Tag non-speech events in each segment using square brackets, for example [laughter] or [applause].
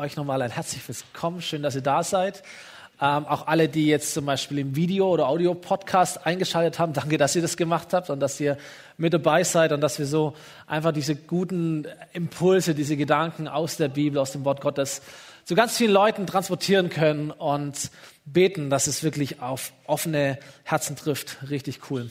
euch nochmal ein herzliches Willkommen. Schön, dass ihr da seid. Ähm, auch alle, die jetzt zum Beispiel im Video- oder Audio-Podcast eingeschaltet haben, danke, dass ihr das gemacht habt und dass ihr mit dabei seid und dass wir so einfach diese guten Impulse, diese Gedanken aus der Bibel, aus dem Wort Gottes zu ganz vielen Leuten transportieren können und beten, dass es wirklich auf offene Herzen trifft. Richtig cool.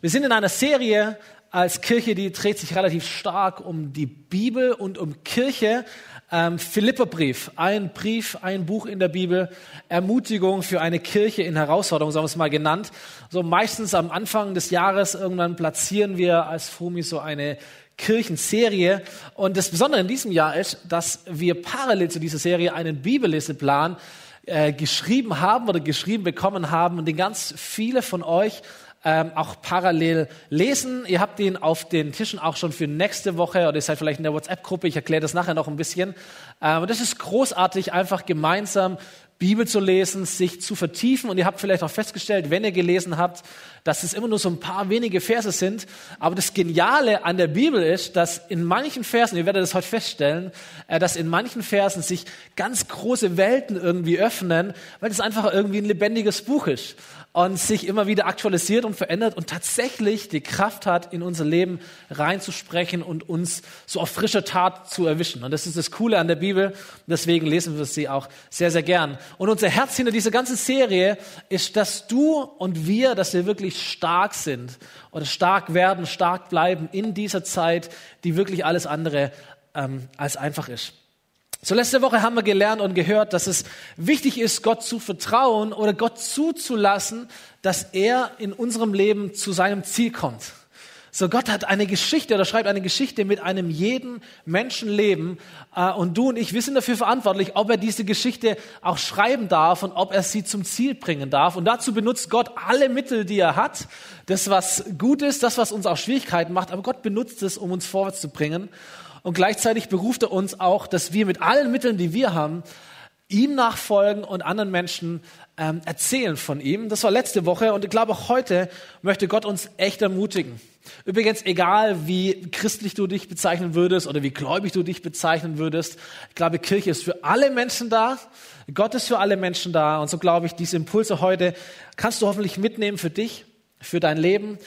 Wir sind in einer Serie als Kirche, die dreht sich relativ stark um die Bibel und um Kirche, ähm, Philipperbrief, ein Brief, ein Buch in der Bibel, Ermutigung für eine Kirche in Herausforderung, so haben wir es mal genannt. So meistens am Anfang des Jahres irgendwann platzieren wir als FUMI so eine Kirchenserie. Und das Besondere in diesem Jahr ist, dass wir parallel zu dieser Serie einen Bibelleseplan äh, geschrieben haben oder geschrieben bekommen haben und den ganz viele von euch ähm, auch parallel lesen. Ihr habt ihn auf den Tischen auch schon für nächste Woche oder ihr seid vielleicht in der WhatsApp-Gruppe. Ich erkläre das nachher noch ein bisschen. Ähm, das ist großartig, einfach gemeinsam Bibel zu lesen, sich zu vertiefen. Und ihr habt vielleicht auch festgestellt, wenn ihr gelesen habt, dass es immer nur so ein paar wenige Verse sind. Aber das Geniale an der Bibel ist, dass in manchen Versen, ihr werdet das heute feststellen, äh, dass in manchen Versen sich ganz große Welten irgendwie öffnen, weil es einfach irgendwie ein lebendiges Buch ist und sich immer wieder aktualisiert und verändert und tatsächlich die Kraft hat, in unser Leben reinzusprechen und uns so auf frischer Tat zu erwischen. Und das ist das Coole an der Bibel. Deswegen lesen wir sie auch sehr, sehr gern. Und unser Herz hinter dieser ganzen Serie ist, dass du und wir, dass wir wirklich stark sind oder stark werden, stark bleiben in dieser Zeit, die wirklich alles andere ähm, als einfach ist. So letzte Woche haben wir gelernt und gehört, dass es wichtig ist, Gott zu vertrauen oder Gott zuzulassen, dass er in unserem Leben zu seinem Ziel kommt. So Gott hat eine Geschichte oder schreibt eine Geschichte mit einem jeden Menschenleben äh, und du und ich, wir sind dafür verantwortlich, ob er diese Geschichte auch schreiben darf und ob er sie zum Ziel bringen darf. Und dazu benutzt Gott alle Mittel, die er hat. Das, was gut ist, das, was uns auch Schwierigkeiten macht, aber Gott benutzt es, um uns vorwärts zu bringen. Und gleichzeitig beruft er uns auch, dass wir mit allen Mitteln, die wir haben, ihm nachfolgen und anderen Menschen ähm, erzählen von ihm. Das war letzte Woche und ich glaube auch heute möchte Gott uns echt ermutigen. Übrigens, egal wie christlich du dich bezeichnen würdest oder wie gläubig du dich bezeichnen würdest, ich glaube, Kirche ist für alle Menschen da. Gott ist für alle Menschen da. Und so glaube ich, diese Impulse heute kannst du hoffentlich mitnehmen für dich, für dein Leben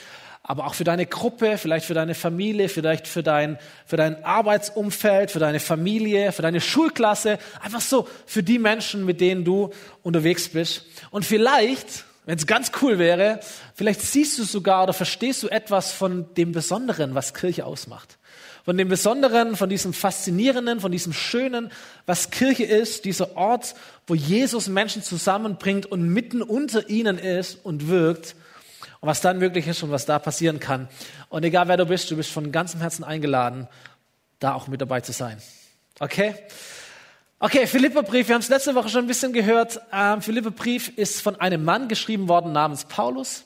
aber auch für deine Gruppe, vielleicht für deine Familie, vielleicht für dein, für dein Arbeitsumfeld, für deine Familie, für deine Schulklasse, einfach so für die Menschen, mit denen du unterwegs bist. Und vielleicht, wenn es ganz cool wäre, vielleicht siehst du sogar oder verstehst du etwas von dem Besonderen, was Kirche ausmacht. Von dem Besonderen, von diesem Faszinierenden, von diesem Schönen, was Kirche ist, dieser Ort, wo Jesus Menschen zusammenbringt und mitten unter ihnen ist und wirkt und was dann möglich ist und was da passieren kann. Und egal wer du bist, du bist von ganzem Herzen eingeladen, da auch mit dabei zu sein. Okay? Okay, Philipperbrief, wir haben es letzte Woche schon ein bisschen gehört. Ähm, Philipperbrief ist von einem Mann geschrieben worden namens Paulus.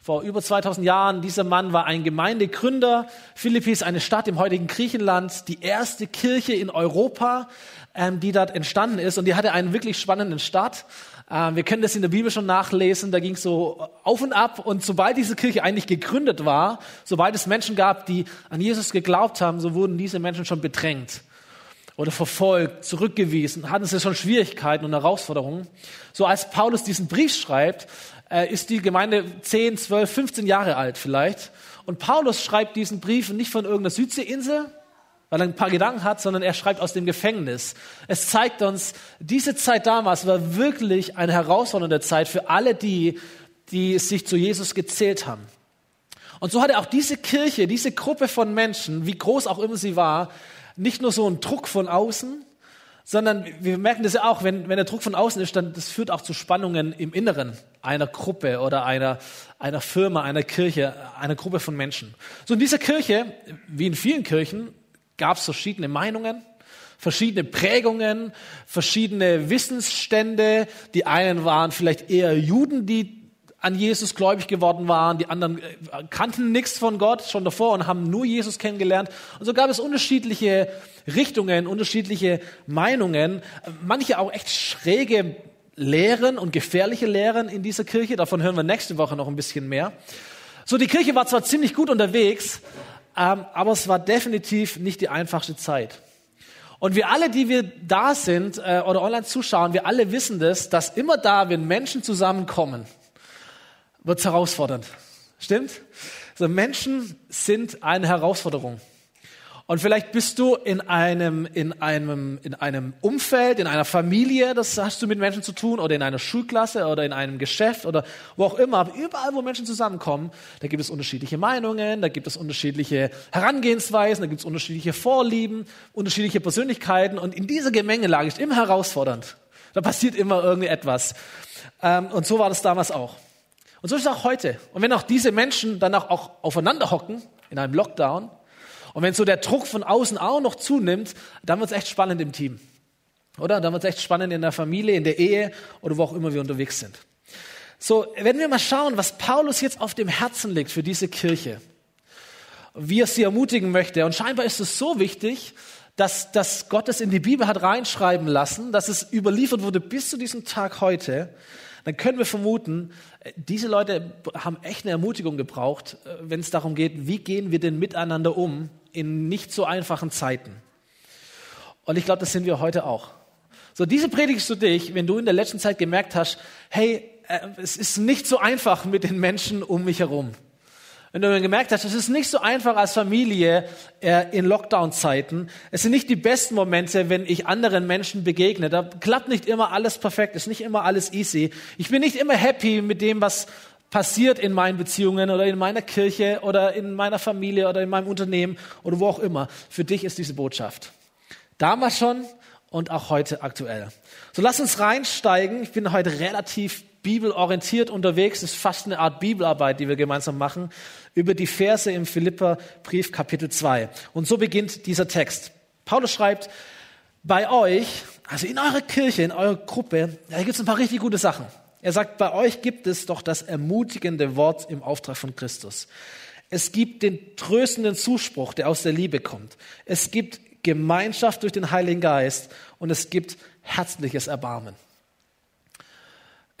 Vor über 2000 Jahren, dieser Mann war ein Gemeindegründer. Philippi ist eine Stadt im heutigen Griechenland, die erste Kirche in Europa, ähm, die dort entstanden ist. Und die hatte einen wirklich spannenden Start. Ähm, wir können das in der Bibel schon nachlesen, da ging es so auf und ab. Und sobald diese Kirche eigentlich gegründet war, sobald es Menschen gab, die an Jesus geglaubt haben, so wurden diese Menschen schon bedrängt oder verfolgt, zurückgewiesen, hatten sie schon Schwierigkeiten und Herausforderungen. So als Paulus diesen Brief schreibt, äh, ist die Gemeinde 10, 12, 15 Jahre alt vielleicht. Und Paulus schreibt diesen Brief nicht von irgendeiner Südseeinsel, weil er ein paar Gedanken hat, sondern er schreibt aus dem Gefängnis. Es zeigt uns, diese Zeit damals war wirklich eine herausfordernde Zeit für alle die, die sich zu Jesus gezählt haben. Und so hatte auch diese Kirche, diese Gruppe von Menschen, wie groß auch immer sie war, nicht nur so einen Druck von außen, sondern wir merken das ja auch, wenn, wenn der Druck von außen ist, dann das führt auch zu Spannungen im Inneren einer Gruppe oder einer, einer Firma, einer Kirche, einer Gruppe von Menschen. So in dieser Kirche, wie in vielen Kirchen, gab es verschiedene Meinungen, verschiedene Prägungen, verschiedene Wissensstände. Die einen waren vielleicht eher Juden, die an Jesus gläubig geworden waren, die anderen äh, kannten nichts von Gott schon davor und haben nur Jesus kennengelernt. Und so gab es unterschiedliche Richtungen, unterschiedliche Meinungen, manche auch echt schräge Lehren und gefährliche Lehren in dieser Kirche. Davon hören wir nächste Woche noch ein bisschen mehr. So, die Kirche war zwar ziemlich gut unterwegs, ähm, aber es war definitiv nicht die einfachste Zeit. Und wir alle, die wir da sind äh, oder online zuschauen, wir alle wissen das, dass immer da, wenn Menschen zusammenkommen, wird es herausfordernd. Stimmt? Also Menschen sind eine Herausforderung. Und vielleicht bist du in einem, in einem, in einem Umfeld, in einer Familie, das hast du mit Menschen zu tun, oder in einer Schulklasse oder in einem Geschäft oder wo auch immer. Aber überall, wo Menschen zusammenkommen, da gibt es unterschiedliche Meinungen, da gibt es unterschiedliche Herangehensweisen, da gibt es unterschiedliche Vorlieben, unterschiedliche Persönlichkeiten. Und in dieser Gemengelage ist immer herausfordernd. Da passiert immer irgendetwas. Ähm, und so war das damals auch. Und so ist es auch heute. Und wenn auch diese Menschen dann auch, auch aufeinander hocken, in einem Lockdown, und wenn so der Druck von außen auch noch zunimmt, dann wird es echt spannend im Team. Oder? Dann wird es echt spannend in der Familie, in der Ehe oder wo auch immer wir unterwegs sind. So, werden wir mal schauen, was Paulus jetzt auf dem Herzen legt für diese Kirche. Wie er sie ermutigen möchte. Und scheinbar ist es so wichtig, dass, dass Gott es in die Bibel hat reinschreiben lassen, dass es überliefert wurde bis zu diesem Tag heute, dann können wir vermuten, diese Leute haben echt eine Ermutigung gebraucht, wenn es darum geht, wie gehen wir denn miteinander um in nicht so einfachen Zeiten. Und ich glaube, das sind wir heute auch. So, diese predigst du dich, wenn du in der letzten Zeit gemerkt hast, hey, äh, es ist nicht so einfach mit den Menschen um mich herum. Wenn du gemerkt hast, es ist nicht so einfach als Familie äh, in Lockdown-Zeiten. Es sind nicht die besten Momente, wenn ich anderen Menschen begegne. Da klappt nicht immer alles perfekt, ist nicht immer alles easy. Ich bin nicht immer happy mit dem, was passiert in meinen Beziehungen oder in meiner Kirche oder in meiner Familie oder in meinem Unternehmen oder wo auch immer. Für dich ist diese Botschaft. Damals schon und auch heute aktuell. So lass uns reinsteigen. Ich bin heute relativ bibelorientiert unterwegs. Ist fast eine Art Bibelarbeit, die wir gemeinsam machen, über die Verse im Philipperbrief Kapitel 2. Und so beginnt dieser Text. Paulus schreibt, bei euch, also in eurer Kirche, in eurer Gruppe, da gibt es ein paar richtig gute Sachen. Er sagt, bei euch gibt es doch das ermutigende Wort im Auftrag von Christus. Es gibt den tröstenden Zuspruch, der aus der Liebe kommt. Es gibt Gemeinschaft durch den Heiligen Geist und es gibt herzliches Erbarmen.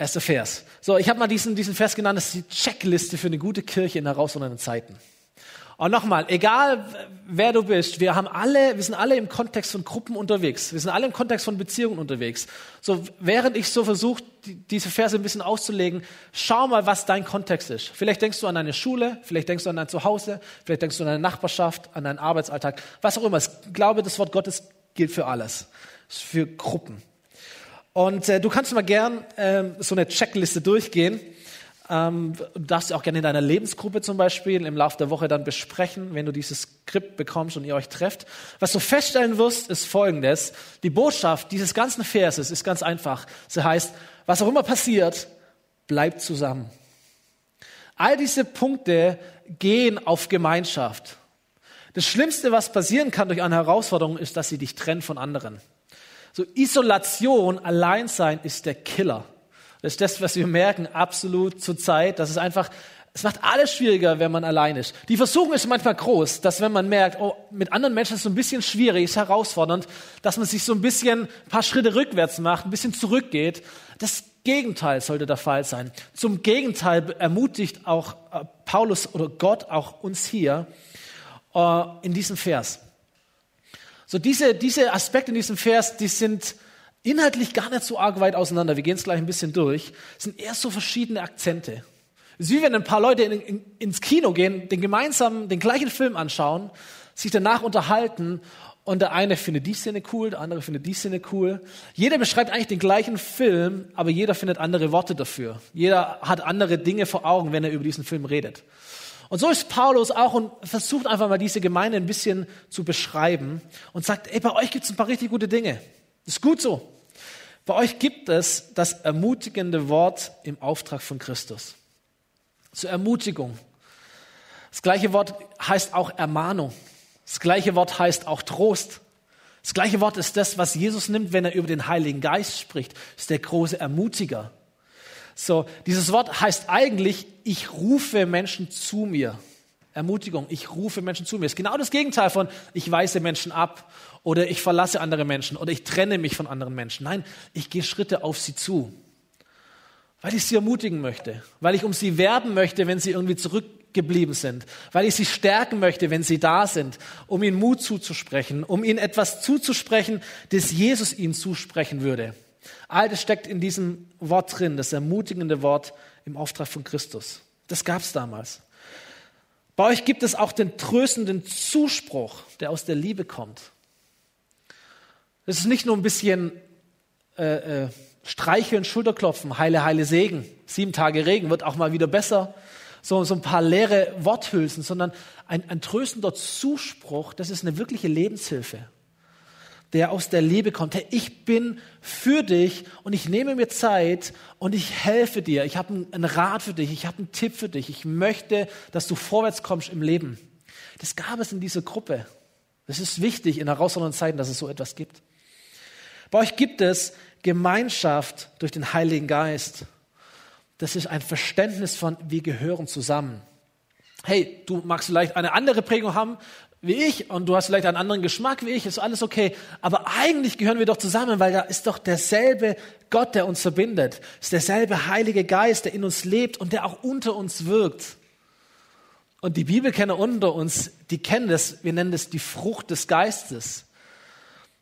Erster Vers. So, ich habe mal diesen, diesen Vers genannt, das ist die Checkliste für eine gute Kirche in herausfordernden Zeiten. Und nochmal, egal wer du bist, wir haben alle, wir sind alle im Kontext von Gruppen unterwegs. Wir sind alle im Kontext von Beziehungen unterwegs. So, während ich so versuche, die, diese Verse ein bisschen auszulegen, schau mal, was dein Kontext ist. Vielleicht denkst du an deine Schule, vielleicht denkst du an dein Zuhause, vielleicht denkst du an deine Nachbarschaft, an deinen Arbeitsalltag, was auch immer. Ich glaube, das Wort Gottes gilt für alles. Für Gruppen. Und äh, du kannst mal gern äh, so eine Checkliste durchgehen. Ähm, du darfst auch gerne in deiner Lebensgruppe zum Beispiel im Laufe der Woche dann besprechen, wenn du dieses Skript bekommst und ihr euch trefft. Was du feststellen wirst, ist folgendes. Die Botschaft dieses ganzen Verses ist ganz einfach. Sie heißt, was auch immer passiert, bleibt zusammen. All diese Punkte gehen auf Gemeinschaft. Das Schlimmste, was passieren kann durch eine Herausforderung, ist, dass sie dich trennt von anderen. So Isolation, Alleinsein ist der Killer. Das ist das, was wir merken, absolut zur Zeit. Das ist einfach, es macht alles schwieriger, wenn man allein ist. Die Versuchung ist manchmal groß, dass wenn man merkt, oh, mit anderen Menschen ist es so ein bisschen schwierig, ist herausfordernd, dass man sich so ein bisschen ein paar Schritte rückwärts macht, ein bisschen zurückgeht. Das Gegenteil sollte der Fall sein. Zum Gegenteil ermutigt auch äh, Paulus oder Gott auch uns hier äh, in diesem Vers. So diese, diese Aspekte in diesem Vers, die sind inhaltlich gar nicht so arg weit auseinander. Wir gehen es gleich ein bisschen durch. Es sind eher so verschiedene Akzente. Es ist wie wenn ein paar Leute in, in, ins Kino gehen, den gemeinsamen, den gleichen Film anschauen, sich danach unterhalten und der eine findet die Szene cool, der andere findet die Szene cool. Jeder beschreibt eigentlich den gleichen Film, aber jeder findet andere Worte dafür. Jeder hat andere Dinge vor Augen, wenn er über diesen Film redet. Und so ist Paulus auch und versucht einfach mal diese Gemeinde ein bisschen zu beschreiben und sagt, ey, bei euch gibt es ein paar richtig gute Dinge. Das ist gut so. Bei euch gibt es das ermutigende Wort im Auftrag von Christus. Zur Ermutigung. Das gleiche Wort heißt auch Ermahnung. Das gleiche Wort heißt auch Trost. Das gleiche Wort ist das, was Jesus nimmt, wenn er über den Heiligen Geist spricht. Das ist der große Ermutiger. So, dieses Wort heißt eigentlich, ich rufe Menschen zu mir. Ermutigung, ich rufe Menschen zu mir. Ist genau das Gegenteil von, ich weise Menschen ab oder ich verlasse andere Menschen oder ich trenne mich von anderen Menschen. Nein, ich gehe Schritte auf sie zu, weil ich sie ermutigen möchte, weil ich um sie werben möchte, wenn sie irgendwie zurück geblieben sind, weil ich sie stärken möchte, wenn sie da sind, um ihnen Mut zuzusprechen, um ihnen etwas zuzusprechen, das Jesus ihnen zusprechen würde. All das steckt in diesem Wort drin, das ermutigende Wort im Auftrag von Christus. Das gab es damals. Bei euch gibt es auch den tröstenden Zuspruch, der aus der Liebe kommt. Es ist nicht nur ein bisschen äh, äh, Streicheln, Schulterklopfen, heile, heile Segen, sieben Tage Regen wird auch mal wieder besser, so, so ein paar leere Worthülsen, sondern ein, ein tröstender Zuspruch, das ist eine wirkliche Lebenshilfe, der aus der Liebe kommt. Hey, ich bin für dich und ich nehme mir Zeit und ich helfe dir. Ich habe einen Rat für dich, ich habe einen Tipp für dich. Ich möchte, dass du vorwärts kommst im Leben. Das gab es in dieser Gruppe. Es ist wichtig in herausfordernden Zeiten, dass es so etwas gibt. Bei euch gibt es Gemeinschaft durch den Heiligen Geist. Das ist ein Verständnis von, wir gehören zusammen. Hey, du magst vielleicht eine andere Prägung haben wie ich und du hast vielleicht einen anderen Geschmack wie ich, ist alles okay. Aber eigentlich gehören wir doch zusammen, weil da ist doch derselbe Gott, der uns verbindet. Ist derselbe Heilige Geist, der in uns lebt und der auch unter uns wirkt. Und die Bibelkenner unter uns, die kennen das, wir nennen das die Frucht des Geistes.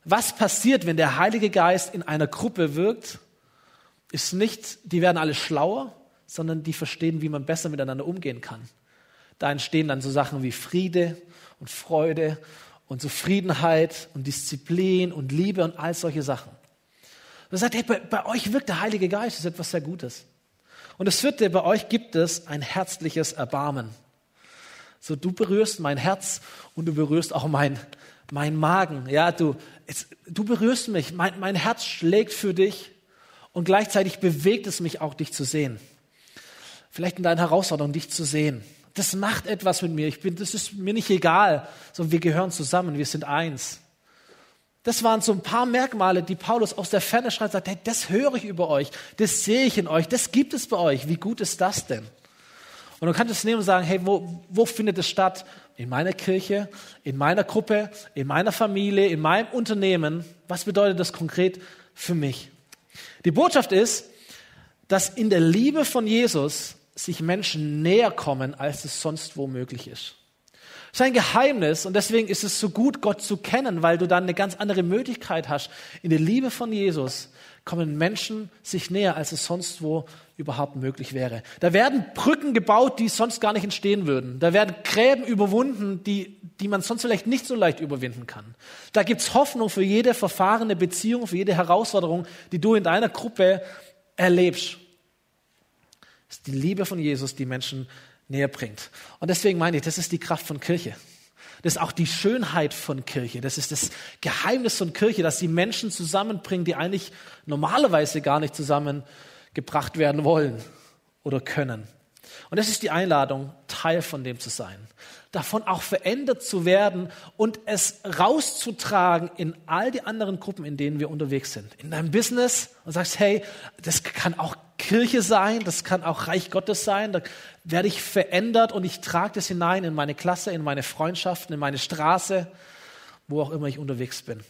Was passiert, wenn der Heilige Geist in einer Gruppe wirkt, ist nicht, die werden alle schlauer, sondern die verstehen, wie man besser miteinander umgehen kann. Da entstehen dann so Sachen wie Friede und Freude und Zufriedenheit und Disziplin und Liebe und all solche Sachen. Und er sagt, hey, bei, bei euch wirkt der Heilige Geist, das ist etwas sehr Gutes. Und das vierte, bei euch gibt es ein herzliches Erbarmen. So, du berührst mein Herz und du berührst auch mein, mein Magen. Ja, du, jetzt, du berührst mich, mein, mein Herz schlägt für dich und gleichzeitig bewegt es mich auch, dich zu sehen. Vielleicht in deinen Herausforderungen, dich zu sehen. Das macht etwas mit mir. Ich bin, das ist mir nicht egal, sondern wir gehören zusammen, wir sind eins. Das waren so ein paar Merkmale, die Paulus aus der Ferne schreibt, sagt, hey, das höre ich über euch, das sehe ich in euch, das gibt es bei euch. Wie gut ist das denn? Und du kannst es nehmen und sagen, hey, wo, wo findet es statt? In meiner Kirche, in meiner Gruppe, in meiner Familie, in meinem Unternehmen. Was bedeutet das konkret für mich? Die Botschaft ist, dass in der Liebe von Jesus sich Menschen näher kommen, als es sonst wo möglich ist. Das ist ein Geheimnis und deswegen ist es so gut, Gott zu kennen, weil du dann eine ganz andere Möglichkeit hast. In der Liebe von Jesus kommen Menschen sich näher, als es sonst wo überhaupt möglich wäre. Da werden Brücken gebaut, die sonst gar nicht entstehen würden. Da werden Gräben überwunden, die, die man sonst vielleicht nicht so leicht überwinden kann. Da gibt's Hoffnung für jede verfahrene Beziehung, für jede Herausforderung, die du in deiner Gruppe erlebst. Es ist die Liebe von Jesus, die Menschen näher bringt. Und deswegen meine ich, das ist die Kraft von Kirche. Das ist auch die Schönheit von Kirche. Das ist das Geheimnis von Kirche, dass sie Menschen zusammenbringt, die eigentlich normalerweise gar nicht zusammengebracht werden wollen oder können. Und das ist die Einladung, Teil von dem zu sein. Davon auch verändert zu werden und es rauszutragen in all die anderen Gruppen, in denen wir unterwegs sind. In deinem Business und sagst, hey, das kann auch Kirche sein, das kann auch Reich Gottes sein, da werde ich verändert und ich trage das hinein in meine Klasse, in meine Freundschaften, in meine Straße, wo auch immer ich unterwegs bin.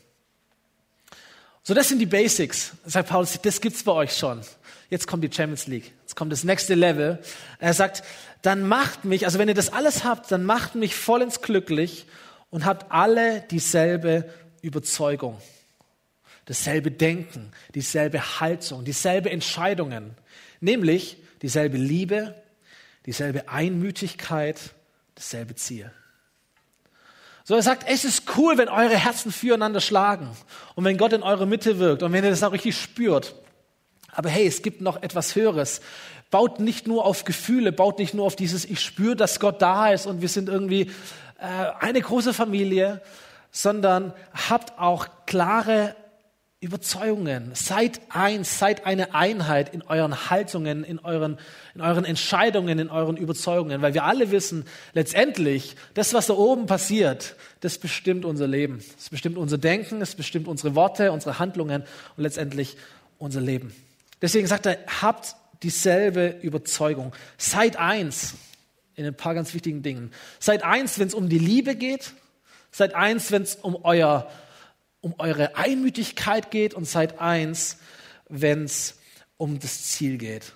So, das sind die Basics. Sagt Paulus, das gibt's bei euch schon. Jetzt kommt die Champions League. Jetzt kommt das nächste Level. Er sagt, dann macht mich, also wenn ihr das alles habt, dann macht mich vollends glücklich und habt alle dieselbe Überzeugung dasselbe Denken, dieselbe Haltung, dieselbe Entscheidungen, nämlich dieselbe Liebe, dieselbe Einmütigkeit, dasselbe Ziel. So, er sagt, es ist cool, wenn eure Herzen füreinander schlagen und wenn Gott in eurer Mitte wirkt und wenn ihr das auch richtig spürt. Aber hey, es gibt noch etwas Höheres. Baut nicht nur auf Gefühle, baut nicht nur auf dieses, ich spüre, dass Gott da ist und wir sind irgendwie äh, eine große Familie, sondern habt auch klare Überzeugungen. Seid eins, seid eine Einheit in euren Haltungen, in euren, in euren Entscheidungen, in euren Überzeugungen, weil wir alle wissen, letztendlich, das, was da oben passiert, das bestimmt unser Leben. Das bestimmt unser Denken, das bestimmt unsere Worte, unsere Handlungen und letztendlich unser Leben. Deswegen sagt er, habt dieselbe Überzeugung. Seid eins in ein paar ganz wichtigen Dingen. Seid eins, wenn es um die Liebe geht. Seid eins, wenn es um euer um eure Einmütigkeit geht und seid eins, wenn es um das Ziel geht.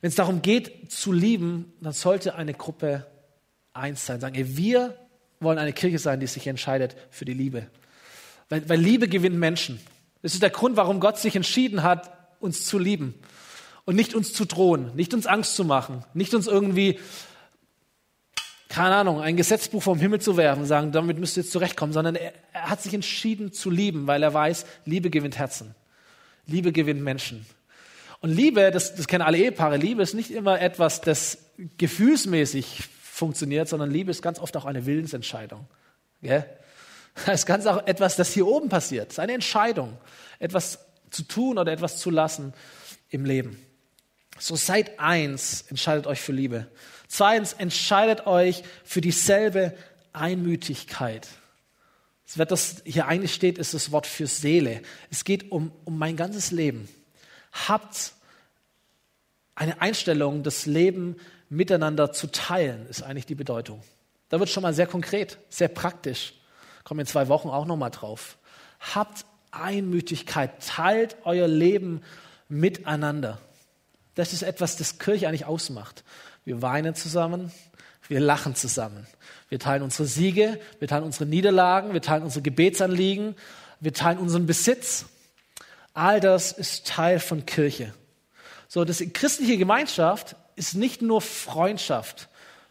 Wenn es darum geht zu lieben, dann sollte eine Gruppe eins sein. Sagen, ey, wir wollen eine Kirche sein, die sich entscheidet für die Liebe. Weil, weil Liebe gewinnt Menschen. Das ist der Grund, warum Gott sich entschieden hat, uns zu lieben. Und nicht uns zu drohen, nicht uns Angst zu machen, nicht uns irgendwie, keine Ahnung, ein Gesetzbuch vom Himmel zu werfen und sagen, damit müsst ihr jetzt zurechtkommen, sondern er, er hat sich entschieden zu lieben, weil er weiß, Liebe gewinnt Herzen. Liebe gewinnt Menschen. Und Liebe, das, das kennen alle Ehepaare, Liebe ist nicht immer etwas, das gefühlsmäßig funktioniert, sondern Liebe ist ganz oft auch eine Willensentscheidung. Gell? [laughs] Das ist ganz auch etwas, das hier oben passiert. Es ist eine Entscheidung, etwas zu tun oder etwas zu lassen im Leben. So seid eins, entscheidet euch für Liebe. Zweitens, entscheidet euch für dieselbe Einmütigkeit. Das Wort, das hier eigentlich steht, ist das Wort für Seele. Es geht um, um mein ganzes Leben. Habt eine Einstellung, das Leben miteinander zu teilen, ist eigentlich die Bedeutung. Da wird schon mal sehr konkret, sehr praktisch. Kommen in zwei Wochen auch noch mal drauf. Habt Einmütigkeit, teilt euer Leben miteinander. Das ist etwas, das Kirche eigentlich ausmacht. Wir weinen zusammen, wir lachen zusammen. Wir teilen unsere Siege, wir teilen unsere Niederlagen, wir teilen unsere Gebetsanliegen, wir teilen unseren Besitz. All das ist Teil von Kirche. So, das christliche Gemeinschaft ist nicht nur Freundschaft.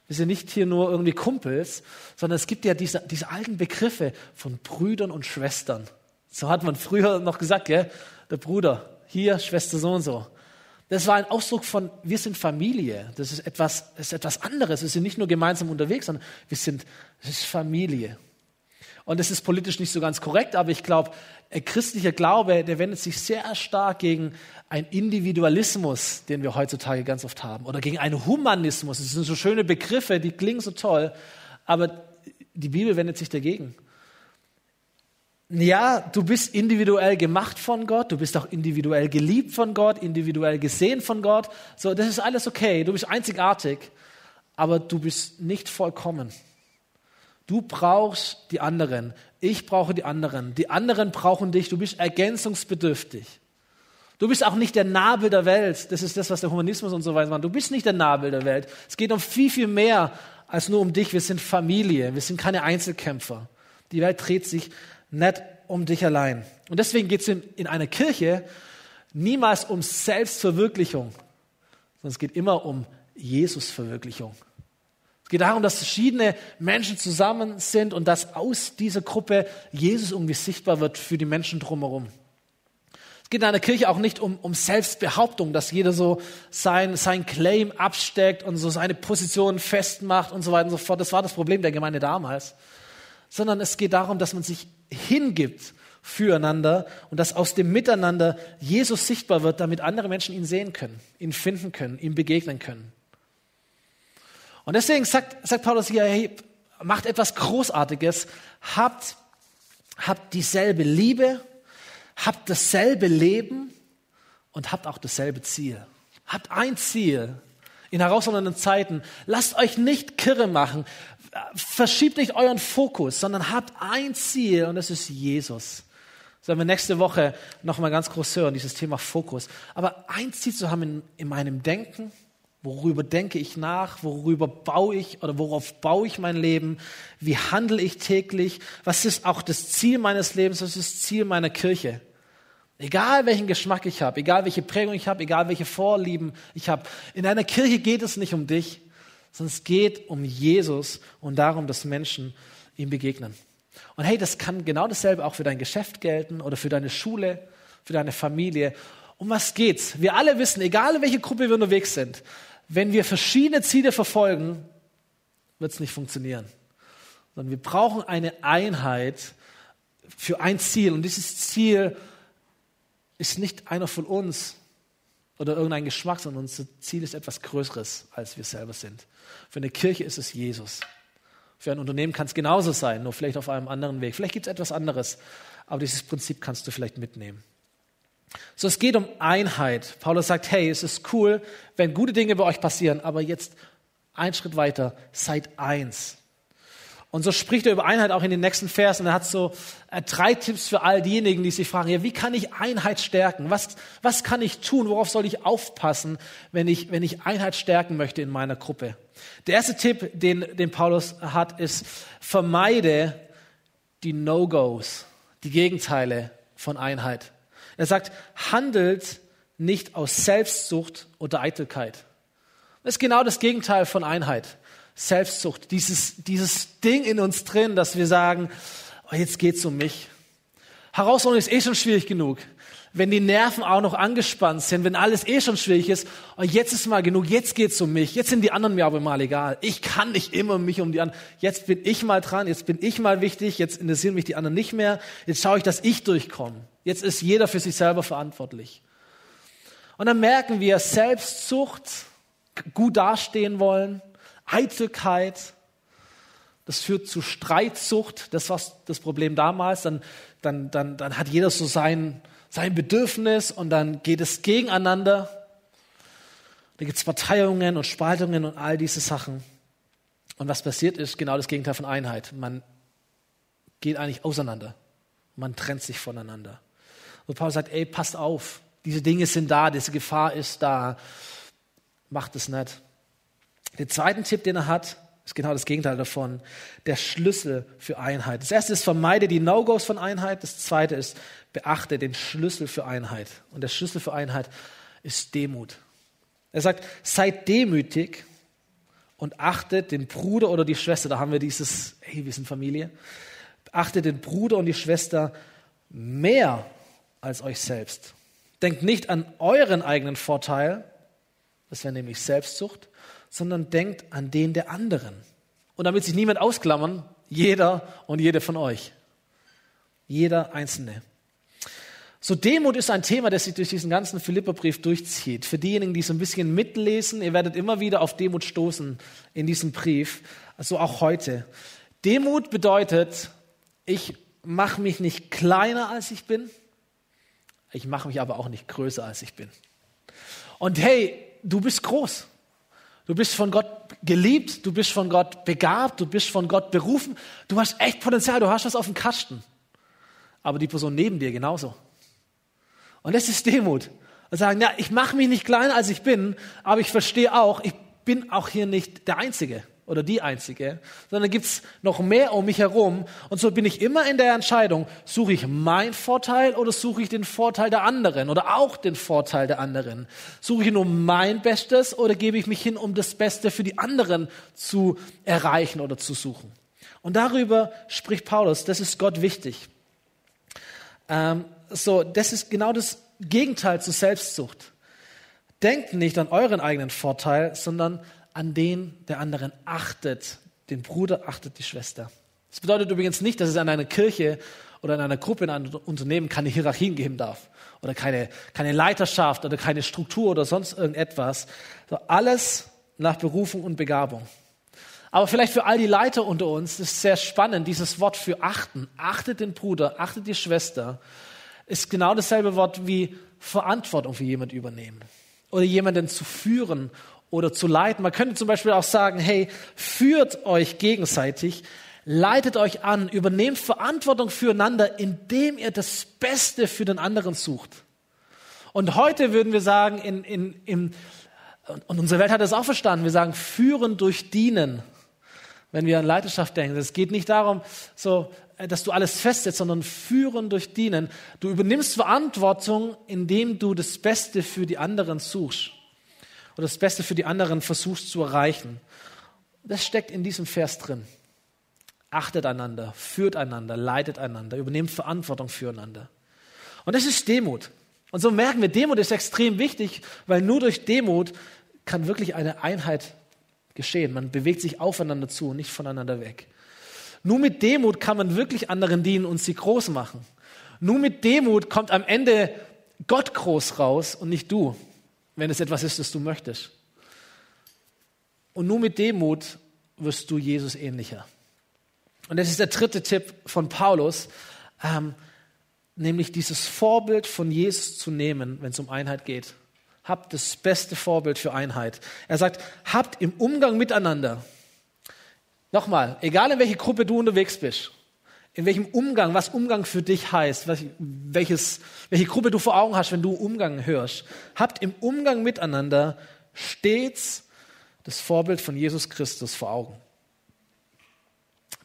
Wir sind nicht hier nur irgendwie Kumpels, sondern es gibt ja diese, diese alten Begriffe von Brüdern und Schwestern. So hat man früher noch gesagt, gell? der Bruder, hier, Schwester so und so. Das war ein Ausdruck von, wir sind Familie. Das ist etwas, ist etwas anderes. Wir sind nicht nur gemeinsam unterwegs, sondern wir sind, das ist Familie. Und das ist politisch nicht so ganz korrekt, aber ich glaube, christlicher Glaube, der wendet sich sehr stark gegen einen Individualismus, den wir heutzutage ganz oft haben, oder gegen einen Humanismus. Das sind so schöne Begriffe, die klingen so toll, aber die Bibel wendet sich dagegen ja, du bist individuell gemacht von Gott, du bist auch individuell geliebt von Gott, individuell gesehen von Gott. So, das ist alles okay. Du bist einzigartig, aber du bist nicht vollkommen. Du brauchst die anderen. Ich brauche die anderen. Die anderen brauchen dich. Du bist ergänzungsbedürftig. Du bist auch nicht der Nabel der Welt. Das ist das, was der Humanismus und so weiter macht. Du bist nicht der Nabel der Welt. Es geht um viel, viel mehr als nur um dich. Wir sind Familie. Wir sind keine Einzelkämpfer. Die Welt dreht sich nicht um dich allein. Und deswegen geht es in, in einer Kirche niemals um Selbstverwirklichung, sondern es geht immer um Jesusverwirklichung. Es geht darum, dass verschiedene Menschen zusammen sind und dass aus dieser Gruppe Jesus irgendwie sichtbar wird für die Menschen drumherum. Es geht in einer Kirche auch nicht um, um Selbstbehauptung, dass jeder so sein, sein Claim absteckt und so seine Position festmacht und so weiter und so fort. Das war das Problem der Gemeinde damals. Sondern es geht darum, dass man sich hingibt füreinander und dass aus dem Miteinander Jesus sichtbar wird, damit andere Menschen ihn sehen können, ihn finden können, ihm begegnen können. Und deswegen sagt, sagt Paulus hier, hey, macht etwas Großartiges, habt, habt dieselbe Liebe, habt dasselbe Leben und habt auch dasselbe Ziel. Habt ein Ziel in herausfordernden Zeiten. Lasst euch nicht kirre machen verschiebt nicht euren Fokus, sondern habt ein Ziel und das ist Jesus. Das werden wir nächste Woche nochmal ganz groß hören, dieses Thema Fokus. Aber ein Ziel zu haben in, in meinem Denken, worüber denke ich nach, worüber baue ich oder worauf baue ich mein Leben, wie handle ich täglich, was ist auch das Ziel meines Lebens, was ist das Ziel meiner Kirche. Egal welchen Geschmack ich habe, egal welche Prägung ich habe, egal welche Vorlieben ich habe, in einer Kirche geht es nicht um dich, sondern es geht um Jesus und darum, dass Menschen ihm begegnen. Und hey, das kann genau dasselbe auch für dein Geschäft gelten oder für deine Schule, für deine Familie. Um was geht's? Wir alle wissen, egal in welche Gruppe wir unterwegs sind, wenn wir verschiedene Ziele verfolgen, wird es nicht funktionieren. Sondern wir brauchen eine Einheit für ein Ziel. Und dieses Ziel ist nicht einer von uns oder irgendein Geschmack, sondern unser Ziel ist etwas Größeres, als wir selber sind. Für eine Kirche ist es Jesus. Für ein Unternehmen kann es genauso sein, nur vielleicht auf einem anderen Weg. Vielleicht gibt es etwas anderes, aber dieses Prinzip kannst du vielleicht mitnehmen. So, es geht um Einheit. Paulus sagt, hey, es ist cool, wenn gute Dinge bei euch passieren, aber jetzt ein Schritt weiter, seid eins. Und so spricht er über Einheit auch in den nächsten Versen. Er hat so äh, drei Tipps für all diejenigen, die sich fragen, ja, wie kann ich Einheit stärken? Was, was kann ich tun? Worauf soll ich aufpassen, wenn ich, wenn ich Einheit stärken möchte in meiner Gruppe? Der erste Tipp, den, den Paulus hat, ist, vermeide die No-Gos, die Gegenteile von Einheit. Er sagt, handelt nicht aus Selbstsucht oder Eitelkeit. Das ist genau das Gegenteil von Einheit. Selbstsucht, dieses, dieses Ding in uns drin, dass wir sagen, oh, jetzt geht's um mich. Herausforderung ist eh schon schwierig genug. Wenn die Nerven auch noch angespannt sind, wenn alles eh schon schwierig ist, oh, jetzt ist mal genug, jetzt geht's um mich, jetzt sind die anderen mir aber mal egal. Ich kann nicht immer mich um die anderen. Jetzt bin ich mal dran, jetzt bin ich mal wichtig, jetzt interessieren mich die anderen nicht mehr. Jetzt schaue ich, dass ich durchkomme. Jetzt ist jeder für sich selber verantwortlich. Und dann merken wir Selbstsucht, gut dastehen wollen, Eitelkeit, das führt zu Streitsucht, das war das Problem damals, dann, dann, dann, dann hat jeder so sein, sein Bedürfnis und dann geht es gegeneinander. Da gibt es Parteiungen und Spaltungen und all diese Sachen. Und was passiert ist, genau das Gegenteil von Einheit. Man geht eigentlich auseinander. Man trennt sich voneinander. Und Paulus sagt, ey, passt auf. Diese Dinge sind da, diese Gefahr ist da. Macht es nicht. Den zweiten Tipp, den er hat, ist genau das Gegenteil davon. Der Schlüssel für Einheit. Das erste ist, vermeide die No-Gos von Einheit. Das zweite ist, beachte den Schlüssel für Einheit. Und der Schlüssel für Einheit ist Demut. Er sagt, seid demütig und achtet den Bruder oder die Schwester. Da haben wir dieses, hey, wir sind Familie. Achtet den Bruder und die Schwester mehr als euch selbst. Denkt nicht an euren eigenen Vorteil, das wäre nämlich Selbstsucht, sondern denkt an den der anderen. Und damit sich niemand ausklammern, jeder und jede von euch. Jeder Einzelne. So Demut ist ein Thema, das sich durch diesen ganzen Philipperbrief durchzieht. Für diejenigen, die so ein bisschen mitlesen, ihr werdet immer wieder auf Demut stoßen in diesem Brief, also auch heute. Demut bedeutet, ich mache mich nicht kleiner, als ich bin, ich mache mich aber auch nicht größer, als ich bin. Und hey, du bist groß. Du bist von Gott geliebt, du bist von Gott begabt, du bist von Gott berufen. Du hast echt Potenzial, du hast was auf dem Kasten. Aber die Person neben dir genauso. Und das ist Demut. Und sagen, ja, ich mache mich nicht kleiner, als ich bin, aber ich verstehe auch, ich bin auch hier nicht der Einzige oder die einzige, sondern gibt es noch mehr um mich herum. Und so bin ich immer in der Entscheidung, suche ich meinen Vorteil oder suche ich den Vorteil der anderen oder auch den Vorteil der anderen? Suche ich nur mein Bestes oder gebe ich mich hin, um das Beste für die anderen zu erreichen oder zu suchen? Und darüber spricht Paulus, das ist Gott wichtig. Ähm, so, das ist genau das Gegenteil zur Selbstsucht. Denkt nicht an euren eigenen Vorteil, sondern an den der anderen achtet. Den Bruder achtet die Schwester. Das bedeutet übrigens nicht, dass es an einer Kirche oder in einer Gruppe, in einem Unternehmen keine Hierarchien geben darf oder keine, keine Leiterschaft oder keine Struktur oder sonst irgendetwas. So alles nach Berufung und Begabung. Aber vielleicht für all die Leiter unter uns ist sehr spannend, dieses Wort für achten. Achtet den Bruder, achtet die Schwester, ist genau dasselbe Wort wie Verantwortung für jemand übernehmen oder jemanden zu führen oder zu leiten. Man könnte zum Beispiel auch sagen, hey, führt euch gegenseitig, leitet euch an, übernehmt Verantwortung füreinander, indem ihr das Beste für den anderen sucht. Und heute würden wir sagen, in, in, in, und unsere Welt hat das auch verstanden, wir sagen, führen durch Dienen. Wenn wir an Leiterschaft denken, es geht nicht darum, so, äh, dass du alles festsetzt, sondern führen durch Dienen. Du übernimmst Verantwortung, indem du das Beste für die anderen suchst oder das Beste für die anderen versuchst zu erreichen. Das steckt in diesem Vers drin. Achtet einander, führt einander, leitet einander, übernehmt Verantwortung füreinander. Und das ist Demut. Und so merken wir, Demut ist extrem wichtig, weil nur durch Demut kann wirklich eine Einheit geschehen. Man bewegt sich aufeinander zu und nicht voneinander weg. Nur mit Demut kann man wirklich anderen dienen und sie groß machen. Nur mit Demut kommt am Ende Gott groß raus und nicht du wenn es etwas ist, das du möchtest. Und nur mit Demut wirst du Jesus ähnlicher. Und das ist der dritte Tipp von Paulus, ähm, nämlich dieses Vorbild von Jesus zu nehmen, wenn es um Einheit geht. Habt das beste Vorbild für Einheit. Er sagt, habt im Umgang miteinander Nochmal, egal in welche Gruppe du unterwegs bist, in welchem Umgang, was Umgang für dich heißt, welches, welche Gruppe du vor Augen hast, wenn du Umgang hörst, habt im Umgang miteinander stets das Vorbild von Jesus Christus vor Augen.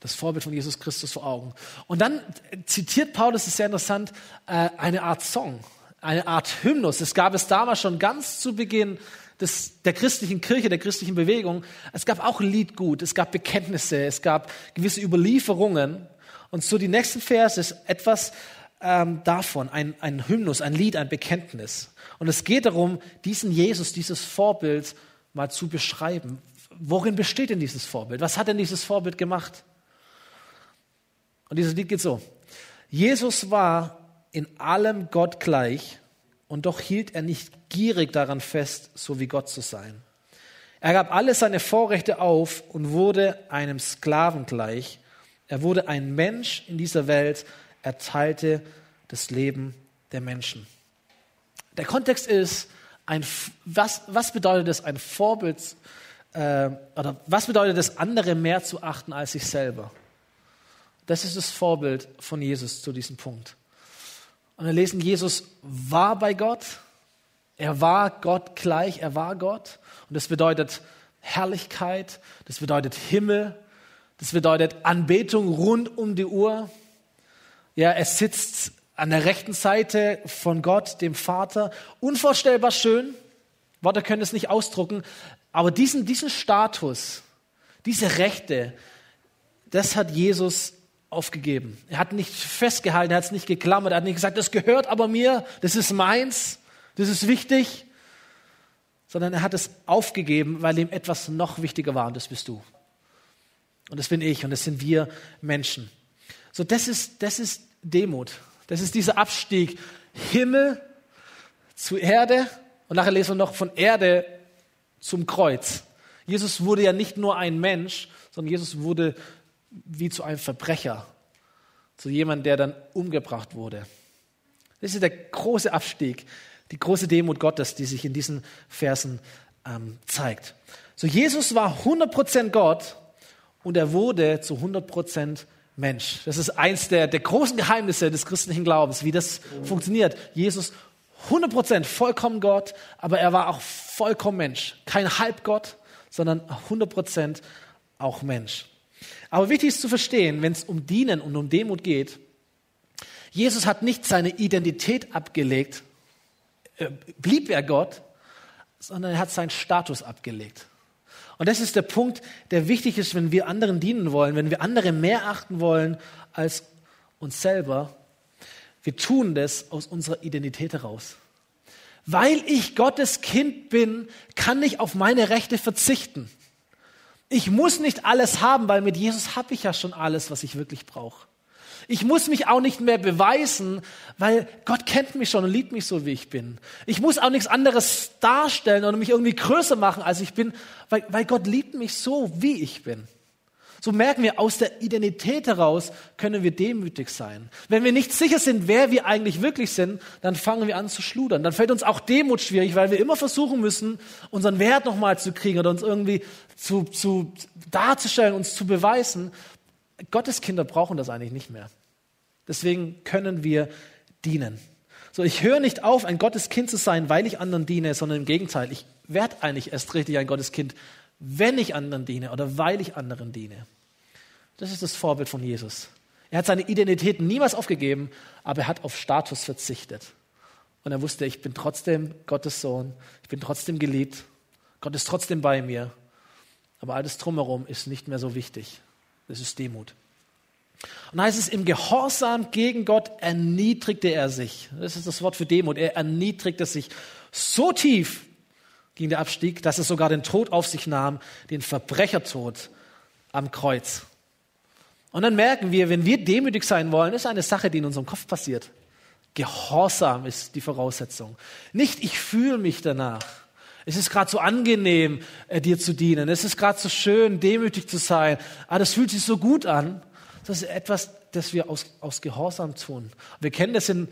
Das Vorbild von Jesus Christus vor Augen. Und dann zitiert Paulus, das ist sehr interessant, äh, eine Art Song, eine Art Hymnus. Es gab es damals schon ganz zu Beginn des, der christlichen Kirche, der christlichen Bewegung. Es gab auch Liedgut, es gab Bekenntnisse, es gab gewisse Überlieferungen. Und so die nächsten Verse ist etwas ähm, davon, ein, ein Hymnus, ein Lied, ein Bekenntnis. Und es geht darum, diesen Jesus, dieses Vorbild mal zu beschreiben. Worin besteht denn dieses Vorbild? Was hat denn dieses Vorbild gemacht? Und dieses Lied geht so. Jesus war in allem Gott gleich und doch hielt er nicht gierig daran fest, so wie Gott zu sein. Er gab alle seine Vorrechte auf und wurde einem Sklaven gleich. Er wurde ein Mensch in dieser Welt. Er teilte das Leben der Menschen. Der Kontext ist, ein, was, was bedeutet es, ein Vorbild, äh, oder was bedeutet es, andere mehr zu achten als sich selber? Das ist das Vorbild von Jesus zu diesem Punkt. Und wir lesen, Jesus war bei Gott, er war Gott gleich, er war Gott. Und das bedeutet Herrlichkeit, das bedeutet Himmel, das bedeutet Anbetung rund um die Uhr. Ja, er sitzt an der rechten Seite von Gott, dem Vater. Unvorstellbar schön. Worte können es nicht ausdrucken. Aber diesen, diesen Status, diese Rechte, das hat Jesus aufgegeben. Er hat nicht festgehalten, er hat es nicht geklammert, er hat nicht gesagt, das gehört aber mir, das ist meins, das ist wichtig, sondern er hat es aufgegeben, weil ihm etwas noch wichtiger war und das bist du. Und das bin ich und das sind wir Menschen. So, das ist, das ist Demut. Das ist dieser Abstieg Himmel zu Erde und nachher lesen wir noch von Erde zum Kreuz. Jesus wurde ja nicht nur ein Mensch, sondern Jesus wurde wie zu einem Verbrecher, zu jemandem, der dann umgebracht wurde. Das ist der große Abstieg, die große Demut Gottes, die sich in diesen Versen ähm, zeigt. So, Jesus war 100% Gott und er wurde zu 100% Mensch. Das ist eins der, der großen Geheimnisse des christlichen Glaubens, wie das funktioniert. Jesus 100% vollkommen Gott, aber er war auch vollkommen Mensch. Kein Halbgott, sondern 100% auch Mensch. Aber wichtig ist zu verstehen, wenn es um Dienen und um Demut geht, Jesus hat nicht seine Identität abgelegt, äh, blieb er Gott, sondern er hat seinen Status abgelegt. Und das ist der Punkt, der wichtig ist, wenn wir anderen dienen wollen, wenn wir andere mehr achten wollen als uns selber. Wir tun das aus unserer Identität heraus. Weil ich Gottes Kind bin, kann ich auf meine Rechte verzichten. Ich muss nicht alles haben, weil mit Jesus habe ich ja schon alles, was ich wirklich brauche. Ich muss mich auch nicht mehr beweisen, weil Gott kennt mich schon und liebt mich so, wie ich bin. Ich muss auch nichts anderes darstellen oder mich irgendwie größer machen, als ich bin, weil, weil Gott liebt mich so, wie ich bin. So merken wir, aus der Identität heraus können wir demütig sein. Wenn wir nicht sicher sind, wer wir eigentlich wirklich sind, dann fangen wir an zu schludern. Dann fällt uns auch Demut schwierig, weil wir immer versuchen müssen, unseren Wert nochmal zu kriegen oder uns irgendwie zu, zu darzustellen, uns zu beweisen. Gottes Kinder brauchen das eigentlich nicht mehr. Deswegen können wir dienen. So, ich höre nicht auf, ein Gotteskind zu sein, weil ich anderen diene, sondern im Gegenteil, ich werde eigentlich erst richtig ein Gotteskind, wenn ich anderen diene oder weil ich anderen diene. Das ist das Vorbild von Jesus. Er hat seine Identität niemals aufgegeben, aber er hat auf Status verzichtet. Und er wusste, ich bin trotzdem Gottes Sohn, ich bin trotzdem geliebt, Gott ist trotzdem bei mir. Aber alles drumherum ist nicht mehr so wichtig. Das ist Demut. Und heißt es, im Gehorsam gegen Gott erniedrigte er sich. Das ist das Wort für Demut. Er erniedrigte sich so tief ging der Abstieg, dass er sogar den Tod auf sich nahm, den Verbrechertod am Kreuz. Und dann merken wir, wenn wir demütig sein wollen, ist eine Sache, die in unserem Kopf passiert. Gehorsam ist die Voraussetzung. Nicht ich fühle mich danach. Es ist gerade so angenehm, äh, dir zu dienen. Es ist gerade so schön, demütig zu sein. Ah, das fühlt sich so gut an. Das ist etwas, das wir aus, aus Gehorsam tun. Wir kennen das in,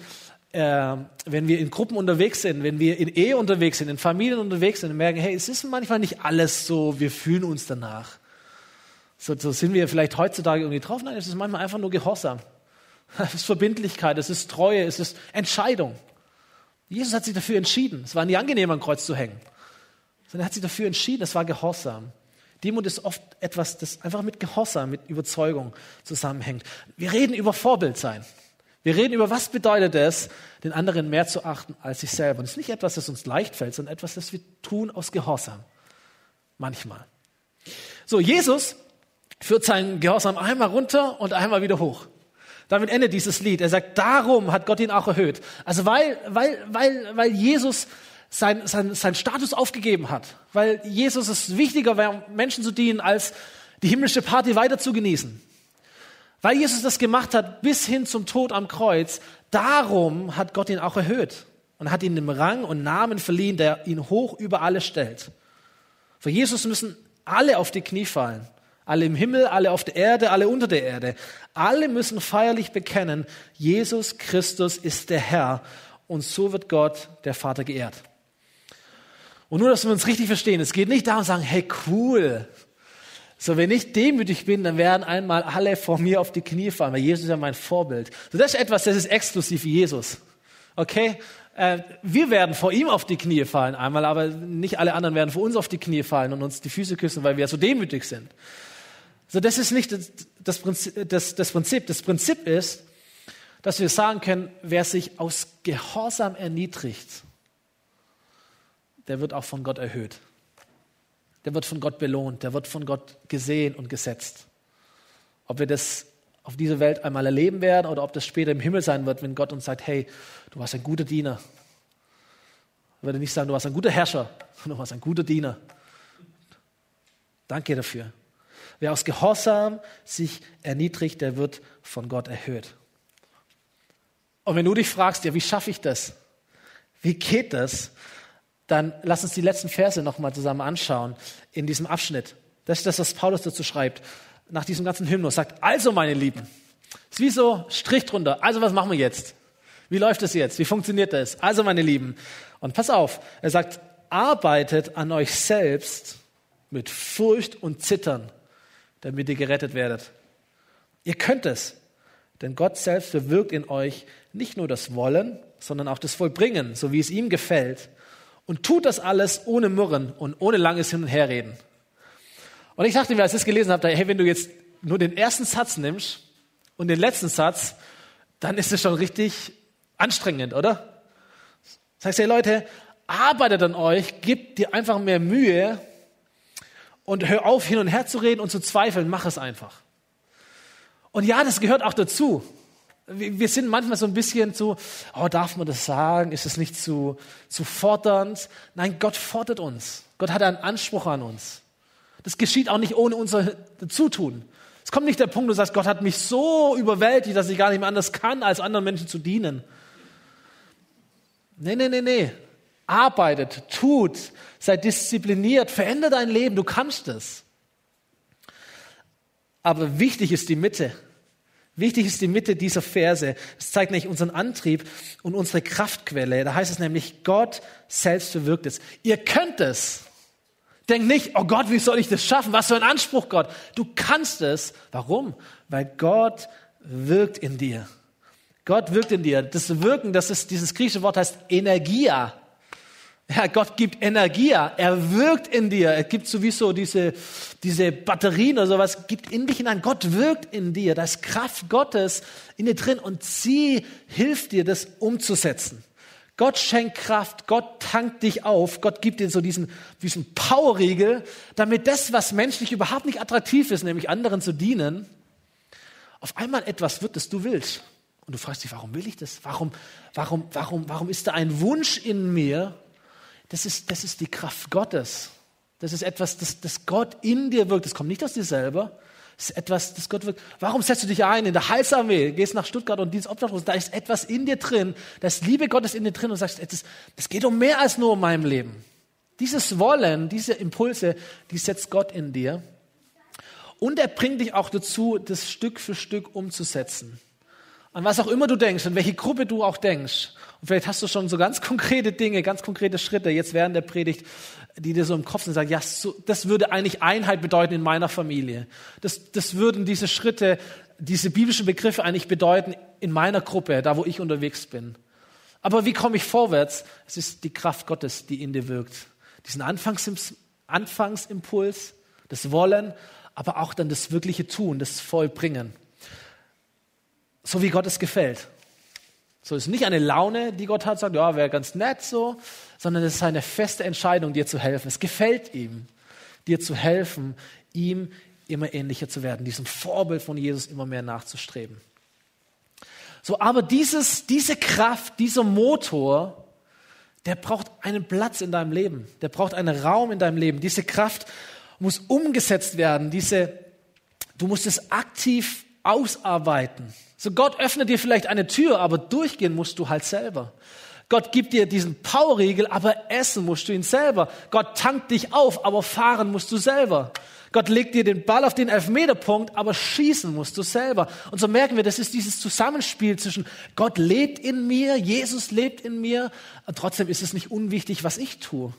äh, wenn wir in Gruppen unterwegs sind, wenn wir in Ehe unterwegs sind, in Familien unterwegs sind, merken, hey, es ist manchmal nicht alles so, wir fühlen uns danach So, so sind wir vielleicht heutzutage irgendwie drauf. Nein, es ist manchmal einfach nur Gehorsam. [laughs] Es ist Verbindlichkeit, es ist Treue, es ist Entscheidung. Jesus hat sich dafür entschieden. Es war nie angenehm, am Kreuz zu hängen. Sondern er hat sich dafür entschieden, es war Gehorsam. Demut ist oft etwas, das einfach mit Gehorsam, mit Überzeugung zusammenhängt. Wir reden über Vorbildsein. Wir reden über, was bedeutet es, den anderen mehr zu achten als sich selber. Und es ist nicht etwas, das uns leicht fällt, sondern etwas, das wir tun aus Gehorsam. Manchmal. So, Jesus führt seinen Gehorsam einmal runter und einmal wieder hoch. Damit endet dieses Lied. Er sagt, darum hat Gott ihn auch erhöht. Also weil, weil, weil, weil Jesus sein, sein, sein Status aufgegeben hat. Weil Jesus es wichtiger war, Menschen zu dienen, als die himmlische Party weiter zu genießen. Weil Jesus das gemacht hat bis hin zum Tod am Kreuz, darum hat Gott ihn auch erhöht und hat ihn den Rang und Namen verliehen, der ihn hoch über alle stellt. Für Jesus müssen alle auf die Knie fallen. Alle im Himmel, alle auf der Erde, alle unter der Erde. Alle müssen feierlich bekennen, Jesus Christus ist der Herr und so wird Gott, der Vater, geehrt. Und nur, dass wir uns richtig verstehen, es geht nicht darum zu sagen, hey cool, so wenn ich demütig bin, dann werden einmal alle vor mir auf die Knie fallen, weil Jesus ist ja mein Vorbild. So das ist etwas, das ist exklusiv Jesus. Okay? Äh, wir werden vor ihm auf die Knie fallen einmal, aber nicht alle anderen werden vor uns auf die Knie fallen und uns die Füße küssen, weil wir so demütig sind. So, das ist nicht das, das, Prinzip, das, das Prinzip. Das Prinzip ist, dass wir sagen können, wer sich aus Gehorsam erniedrigt, der wird auch von Gott erhöht. Der wird von Gott belohnt, der wird von Gott gesehen und gesetzt. Ob wir das auf dieser Welt einmal erleben werden oder ob das später im Himmel sein wird, wenn Gott uns sagt, hey, du warst ein guter Diener. Er würde nicht sagen, du warst ein guter Herrscher, sondern du warst ein guter Diener. Danke dafür. Wer aus Gehorsam sich erniedrigt, der wird von Gott erhöht. Und wenn du dich fragst, ja, wie schaffe ich das? Wie geht das? Dann lass uns die letzten Verse nochmal zusammen anschauen in diesem Abschnitt. Das ist das, was Paulus dazu schreibt nach diesem ganzen Hymnus sagt, also meine Lieben, ist wie so Strich drunter. Also was machen wir jetzt? Wie läuft es jetzt? Wie funktioniert das? Also meine Lieben. Und pass auf, er sagt, arbeitet an euch selbst mit Furcht und Zittern, damit ihr gerettet werdet. Ihr könnt es, denn Gott selbst bewirkt in euch nicht nur das Wollen, sondern auch das Vollbringen, so wie es ihm gefällt. Und tut das alles ohne Murren und ohne langes Hin und Herreden. Und ich dachte mir, als ich das gelesen habe, hey, wenn du jetzt nur den ersten Satz nimmst und den letzten Satz, dann ist es schon richtig anstrengend, oder? Sagst du, hey Leute, arbeitet an euch, gebt dir einfach mehr Mühe und hör auf, hin und her zu reden und zu zweifeln, mach es einfach. Und ja, das gehört auch dazu. Wir sind manchmal so ein bisschen zu, oh, darf man das sagen? Ist es nicht zu, zu fordernd? Nein, Gott fordert uns. Gott hat einen Anspruch an uns. Das geschieht auch nicht ohne unser Zutun. Es kommt nicht der Punkt, du sagst, Gott hat mich so überwältigt, dass ich gar nicht mehr anders kann, als anderen Menschen zu dienen. Nee, nee, nee, nee. Arbeitet, tut, sei diszipliniert, verändere dein Leben, du kannst es. Aber wichtig ist die Mitte. Wichtig ist die Mitte dieser Verse. Es zeigt nämlich unseren Antrieb und unsere Kraftquelle. Da heißt es nämlich, Gott selbst bewirkt es. Ihr könnt es. Denk nicht, oh Gott, wie soll ich das schaffen? Was für ein Anspruch, Gott. Du kannst es. Warum? Weil Gott wirkt in dir. Gott wirkt in dir. Das Wirken, das ist, dieses griechische Wort heißt Energia. Ja, Gott gibt Energia. Er wirkt in dir. Er gibt sowieso diese, diese Batterien oder sowas, gibt in dich hinein. Gott wirkt in dir. Da ist Kraft Gottes in dir drin und sie hilft dir, das umzusetzen. Gott schenkt Kraft, Gott tankt dich auf, Gott gibt dir so diesen, diesen Powerriegel, damit das, was menschlich überhaupt nicht attraktiv ist, nämlich anderen zu dienen, auf einmal etwas wird, das du willst. Und du fragst dich, warum will ich das? Warum, warum, warum, warum ist da ein Wunsch in mir? Das ist, das ist die Kraft Gottes. Das ist etwas, das, das Gott in dir wirkt. Das kommt nicht aus dir selber, das ist etwas, das Gott wirkt. Warum setzt du dich ein in der Heilsarmee, gehst nach Stuttgart und dienst Obdachlos? Da ist etwas in dir drin, da ist Liebe Gottes in dir drin und sagst, es geht um mehr als nur um mein Leben. Dieses Wollen, diese Impulse, die setzt Gott in dir. Und er bringt dich auch dazu, das Stück für Stück umzusetzen. An was auch immer du denkst, an welche Gruppe du auch denkst. Und vielleicht hast du schon so ganz [laughs] konkrete Dinge, ganz konkrete Schritte jetzt während der Predigt die dir so im Kopf sind, sagen, ja, so, das würde eigentlich Einheit bedeuten in meiner Familie. Das, das würden diese Schritte, diese biblischen Begriffe eigentlich bedeuten in meiner Gruppe, da wo ich unterwegs bin. Aber wie komme ich vorwärts? Es ist die Kraft Gottes, die in dir wirkt. Diesen Anfangsimpuls, Anfangsimpuls, das Wollen, aber auch dann das wirkliche Tun, das Vollbringen. So wie Gott es gefällt. So ist nicht eine Laune, die Gott hat, sagt, ja, wäre ganz nett so, sondern es ist eine feste Entscheidung, dir zu helfen. Es gefällt ihm, dir zu helfen, ihm immer ähnlicher zu werden, diesem Vorbild von Jesus immer mehr nachzustreben. So, aber dieses, diese Kraft, dieser Motor, der braucht einen Platz in deinem Leben. Der braucht einen Raum in deinem Leben. Diese Kraft muss umgesetzt werden. Diese, du musst es aktiv ausarbeiten. So Gott öffnet dir vielleicht eine Tür, aber durchgehen musst du halt selber. Gott gibt dir diesen Powerriegel, aber essen musst du ihn selber. Gott tankt dich auf, aber fahren musst du selber. Gott legt dir den Ball auf den Elfmeterpunkt, aber schießen musst du selber. Und so merken wir, das ist dieses Zusammenspiel zwischen Gott lebt in mir, Jesus lebt in mir, und trotzdem ist es nicht unwichtig, was ich tue.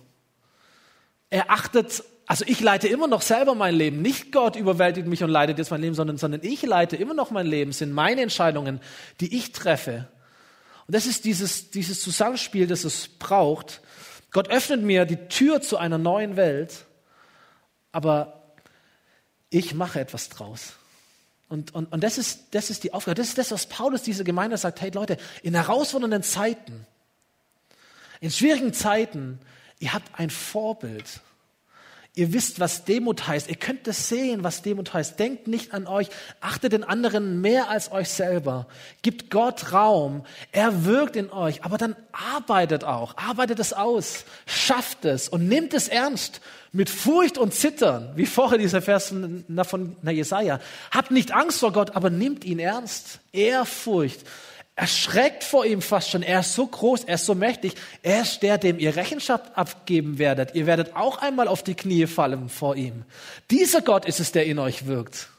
Er achtet also ich leite immer noch selber mein Leben. Nicht Gott überwältigt mich und leitet jetzt mein Leben, sondern, sondern ich leite immer noch mein Leben. Sind meine Entscheidungen, die ich treffe. Und das ist dieses, dieses Zusammenspiel, das es braucht. Gott öffnet mir die Tür zu einer neuen Welt, aber ich mache etwas draus. Und, und, und das, ist, das ist die Aufgabe. Das ist das, was Paulus dieser Gemeinde sagt. Hey Leute, in herausfordernden Zeiten, in schwierigen Zeiten, ihr habt ein Vorbild. Ihr wisst, was Demut heißt. Ihr könnt das sehen, was Demut heißt. Denkt nicht an euch. Achtet den anderen mehr als euch selber. Gibt Gott Raum. Er wirkt in euch. Aber dann arbeitet auch. Arbeitet es aus. Schafft es und nimmt es ernst. Mit Furcht und Zittern. Wie vorher dieser Vers von Jesaja. Habt nicht Angst vor Gott, aber nimmt ihn ernst. Ehrfurcht erschreckt vor ihm fast schon. Er ist so groß, er ist so mächtig. Er ist der, dem ihr Rechenschaft abgeben werdet. Ihr werdet auch einmal auf die Knie fallen vor ihm. Dieser Gott ist es, der in euch wirkt.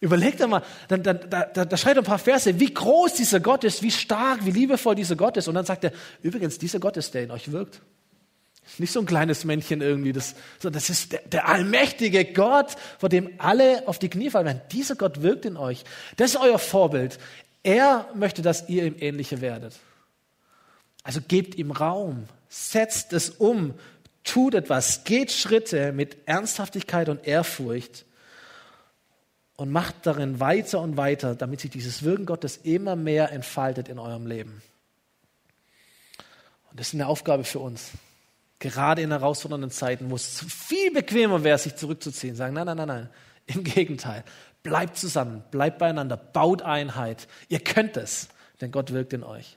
Überlegt einmal, dann, dann, da, da schreibt ein paar Verse, wie groß dieser Gott ist, wie stark, wie liebevoll dieser Gott ist. Und dann sagt er, übrigens, dieser Gott ist, der in euch wirkt. Nicht so ein kleines Männchen irgendwie, das, sondern das ist der, der allmächtige Gott, vor dem alle auf die Knie fallen werden. Dieser Gott wirkt in euch. Das ist euer Vorbild. Er möchte, dass ihr ihm ähnlicher werdet. Also gebt ihm Raum, setzt es um, tut etwas, geht Schritte mit Ernsthaftigkeit und Ehrfurcht und macht darin weiter und weiter, damit sich dieses Wirken Gottes immer mehr entfaltet in eurem Leben. Und das ist eine Aufgabe für uns. Gerade in herausfordernden Zeiten, wo es viel bequemer wäre, sich zurückzuziehen, sagen, nein, nein, nein, nein. Im Gegenteil. Bleibt zusammen, bleibt beieinander, baut Einheit. Ihr könnt es, denn Gott wirkt in euch.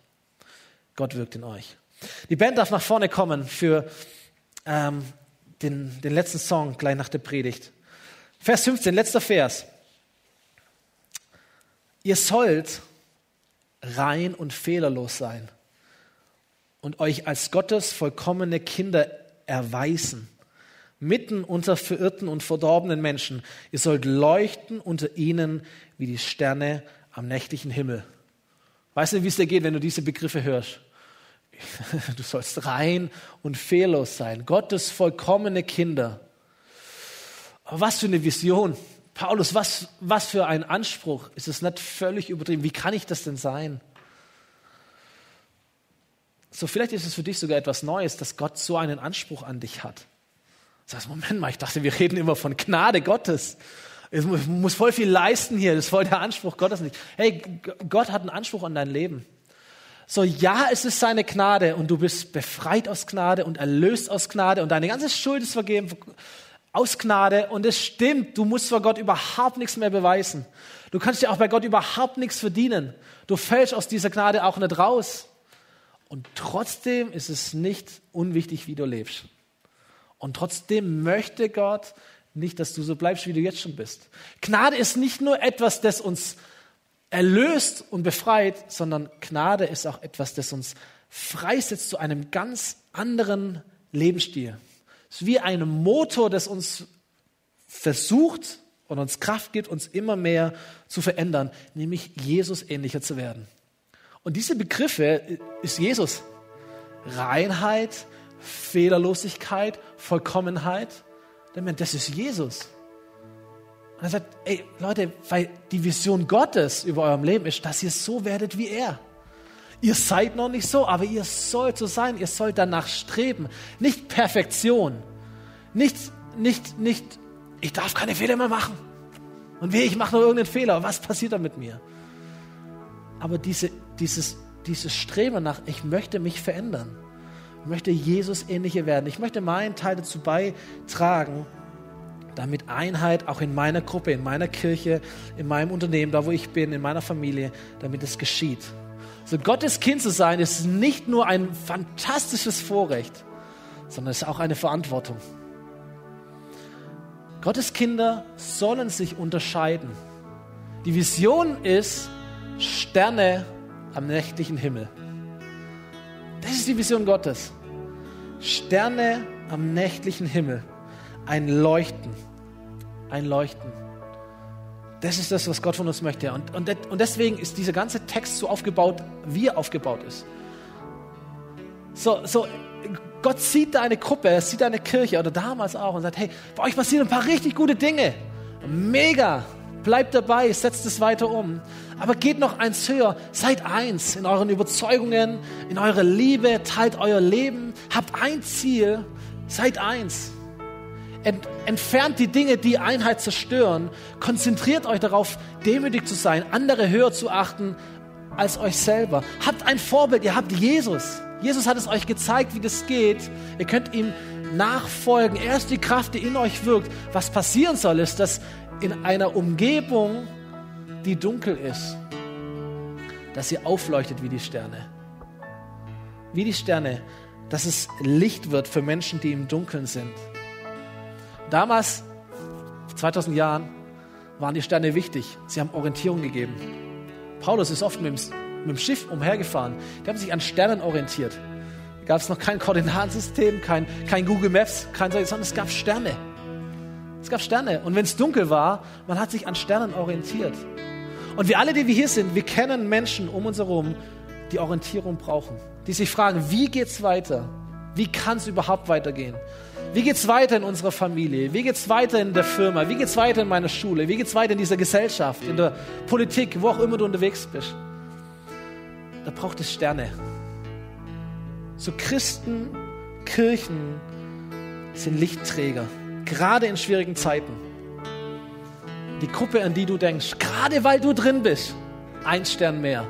Gott wirkt in euch. Die Band darf nach vorne kommen für ähm, den, den letzten Song gleich nach der Predigt. Vers 15, letzter Vers. Ihr sollt rein und fehlerlos sein und euch als Gottes vollkommene Kinder erweisen mitten unter verirrten und verdorbenen Menschen. Ihr sollt leuchten unter ihnen wie die Sterne am nächtlichen Himmel. Weißt du, wie es dir geht, wenn du diese Begriffe hörst? [laughs] Du sollst rein und fehllos sein. Gottes vollkommene Kinder. Was für eine Vision. Paulus, was, was für ein Anspruch. Ist es nicht völlig übertrieben? Wie kann ich das denn sein? So, vielleicht ist es für dich sogar etwas Neues, dass Gott so einen Anspruch an dich hat. Sagst, Moment mal, ich dachte, wir reden immer von Gnade Gottes. Ich muss voll viel leisten hier, das ist voll der Anspruch Gottes nicht. Hey, Gott hat einen Anspruch an dein Leben. So, ja, es ist seine Gnade und du bist befreit aus Gnade und erlöst aus Gnade und deine ganze Schuld ist vergeben aus Gnade und es stimmt, du musst vor Gott überhaupt nichts mehr beweisen. Du kannst dir auch bei Gott überhaupt nichts verdienen. Du fällst aus dieser Gnade auch nicht raus. Und trotzdem ist es nicht unwichtig, wie du lebst. Und trotzdem möchte Gott nicht, dass du so bleibst, wie du jetzt schon bist. Gnade ist nicht nur etwas, das uns erlöst und befreit, sondern Gnade ist auch etwas, das uns freisetzt zu einem ganz anderen Lebensstil. Es ist wie ein Motor, das uns versucht und uns Kraft gibt, uns immer mehr zu verändern, nämlich Jesus ähnlicher zu werden. Und diese Begriffe ist Jesus. Reinheit, Fehlerlosigkeit, Vollkommenheit. Das ist Jesus. Und er sagt, ey Leute, weil die Vision Gottes über eurem Leben ist, dass ihr so werdet wie er. Ihr seid noch nicht so, aber ihr sollt so sein. Ihr sollt danach streben. Nicht Perfektion. Nicht, nicht, nicht, ich darf keine Fehler mehr machen. Und weh, ich mache noch irgendeinen Fehler. Was passiert da mit mir? Aber diese, dieses, dieses Streben nach, ich möchte mich verändern. Ich möchte Jesus ähnlicher werden. Ich möchte meinen Teil dazu beitragen, damit Einheit auch in meiner Gruppe, in meiner Kirche, in meinem Unternehmen, da wo ich bin, in meiner Familie, damit es geschieht. So Gottes Kind zu sein, ist nicht nur ein fantastisches Vorrecht, sondern es ist auch eine Verantwortung. Gottes Kinder sollen sich unterscheiden. Die Vision ist Sterne am nächtlichen Himmel. Das ist die Vision Gottes. Sterne am nächtlichen Himmel ein Leuchten. Ein Leuchten. Das ist das, was Gott von uns möchte. Und, und, und deswegen ist dieser ganze Text so aufgebaut, wie er aufgebaut ist. So, so, Gott sieht da eine Gruppe, er sieht da eine Kirche oder damals auch und sagt, hey, bei euch passieren ein paar richtig gute Dinge. Mega. Bleibt dabei, setzt es weiter um. Aber geht noch eins höher. Seid eins in euren Überzeugungen, in eurer Liebe, teilt euer Leben, habt ein Ziel, seid eins. Ent, entfernt die Dinge, die Einheit zerstören. Konzentriert euch darauf, demütig zu sein, andere höher zu achten als euch selber. Habt ein Vorbild, ihr habt Jesus. Jesus hat es euch gezeigt, wie das geht. Ihr könnt ihm nachfolgen. Er ist die Kraft, die in euch wirkt. Was passieren soll, ist, dass in einer Umgebung, die dunkel ist, dass sie aufleuchtet wie die Sterne. Wie die Sterne, dass es Licht wird für Menschen, die im Dunkeln sind. Damals, 2000 Jahren, waren die Sterne wichtig. Sie haben Orientierung gegeben. Paulus ist oft mit dem, mit dem Schiff umhergefahren. Die haben sich an Sternen orientiert. Da gab es noch kein Koordinatensystem, kein, kein Google Maps, kein, sondern es gab Sterne. Es gab Sterne. Und wenn es dunkel war, man hat sich an Sternen orientiert. Und wir alle, die wir hier sind, wir kennen Menschen um uns herum, die Orientierung brauchen. Die sich fragen, wie geht's weiter? Wie kann es überhaupt weitergehen? Wie geht es weiter in unserer Familie? Wie geht es weiter in der Firma? Wie geht es weiter in meiner Schule? Wie geht es weiter in dieser Gesellschaft, in der Politik, wo auch immer du unterwegs bist? Da braucht es Sterne. So Christen, Kirchen sind Lichtträger, gerade in schwierigen Zeiten. Die Gruppe, an die du denkst, gerade weil du drin bist, ein Stern mehr